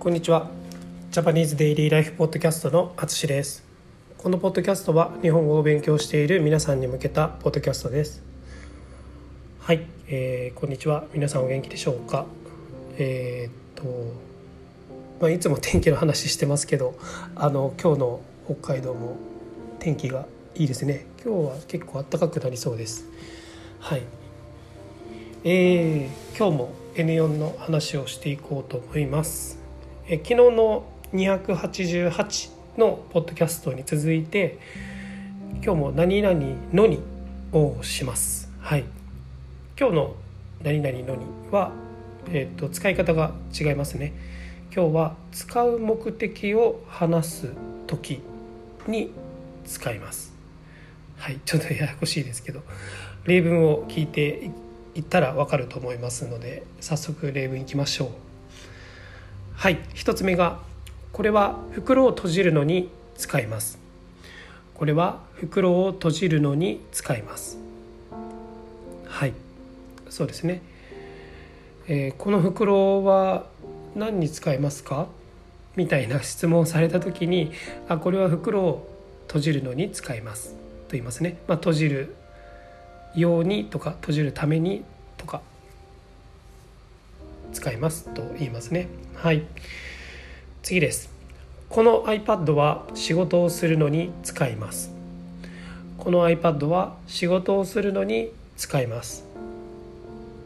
こんにちは。ジャパニーズデイリーライフポッドキャストのあつしです。このポッドキャストは日本語を勉強している皆さんに向けたポッドキャストです。はい、えー、こんにちは。皆さんお元気でしょうか？えー、っとまあ、いつも天気の話してますけどあの今日の北海道も天気がいいですね。今日は結構暖かくなりそうです。はい。えー、今日も N4 の話をしていこうと思います。え昨日の288のポッドキャストに続いて今日も何々のにをします。はい。今日の何々のには、えーと、と使い方が違いますね。今日は使う目的を話す時に使います。はい。ちょっとややこしいですけど例文を聞いていったらわかると思いますので早速例文いきましょう。はい1つ目がこれは袋を閉じるのに使います。これは袋を閉じるのに使います。はいそうですね、えー、この袋は何に使いますか？みたいな質問をされた時にあこれは袋を閉じるのに使います。と言いますね、まあ、閉じるようにとか閉じるためにとか。使いますと言いますね。はい。次です。この iPad は仕事をするのに使います。この iPad は仕事をするのに使います。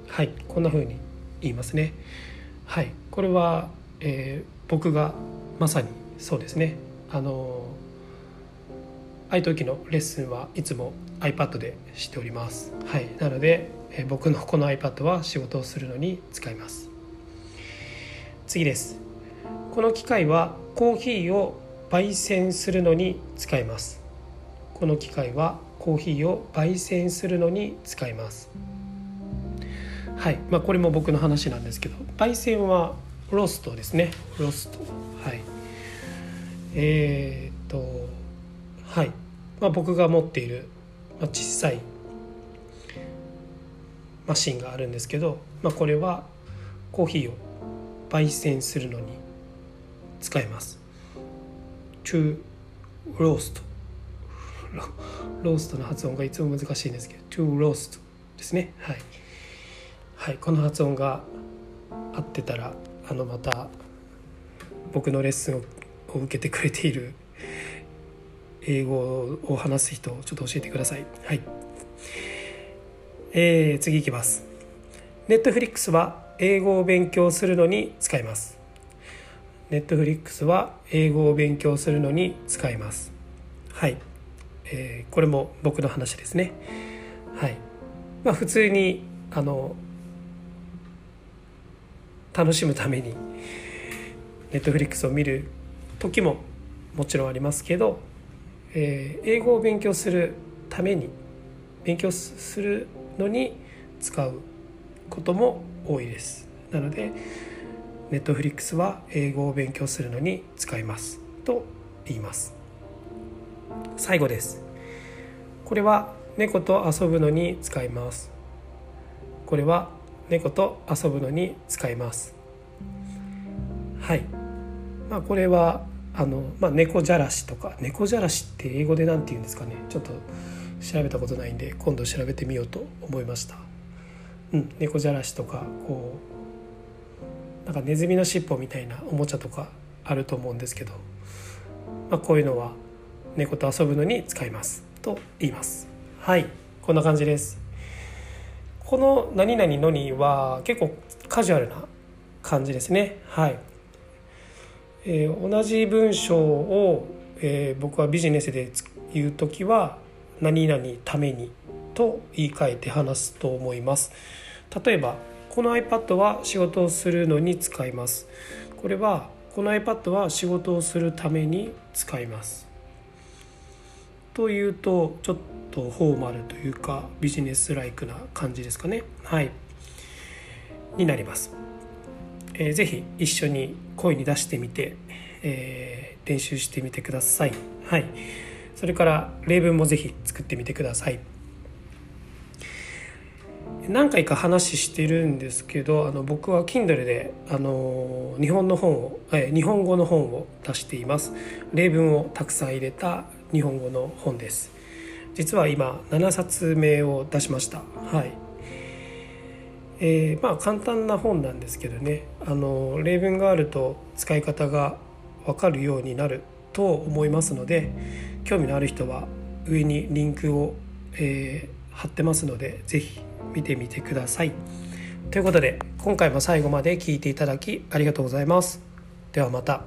はい。こんな風に言いますね。はい。これは、えー、僕がまさにそうですね。あのああいう時のレッスンはいつも iPad でしております。はい。なので、えー、僕のこの iPad は仕事をするのに使います。次です。この機械はコーヒーを焙煎するのに使います。この機械はコーヒーを焙煎するのに使います。はい。まあこれも僕の話なんですけど焙煎はロストですね。ロスト。はい。えー、っとはい、まあ、僕が持っている、まあ、小さいマシンがあるんですけど、まあ、これはコーヒーを焙煎するのに使います。To roast ローストの発音がいつも難しいんですけど to roast ですね。はい、はい、この発音が合ってたらあのまた僕のレッスンを受けてくれている英語を話す人をちょっと教えてください。はい。えー、次いきます。ネットフリックスは英語を勉強するのに使います。ネットフリックスは英語を勉強するのに使います。はい、えー、これも僕の話ですね。はい。まあ普通にあの楽しむためにネットフリックスを見る時ももちろんありますけど、えー、英語を勉強するために勉強するのに使うことも多いです。なのでネットフリックスは英語を勉強するのに使いますと言います。最後です。これは猫と遊ぶのに使います。これは猫と遊ぶのに使います。はい。まあこれはあの、まあ、猫じゃらしとか猫じゃらしって英語で何て言うんですかね。ちょっと調べたことないんで今度調べてみようと思いました。うん、猫じゃらしとかこうなんかネズミの尻尾みたいなおもちゃとかあると思うんですけど、まあ、こういうのは猫と遊ぶのに使いますと言います。はいこんな感じです。この「何々のに」は結構カジュアルな感じですね。はい、えー、同じ文章を、えー、僕はビジネスで言う時は「何々ために」と言い換えて話すと思います。例えばこの iPad は仕事をするのに使います。これはこの iPad は仕事をするために使います。というとちょっとフォーマルというかビジネスライクな感じですかね。はい。になります、えー、ぜひ一緒に声に出してみて、えー、練習してみてください。はい。それから例文もぜひ作ってみてください。何回か話してるんですけどあの僕は Kindle であの日本の本を、え日本語の本を出しています。例文をたくさん入れた日本語の本です。実は今7冊目を出しました。はい。えー、まあ簡単な本なんですけどね。あの例文があると使い方が分かるようになると思いますので興味のある人は上にリンクを、えー、貼ってますので是非見てみてください。ということで今回も最後まで聴いていただきありがとうございます。ではまた。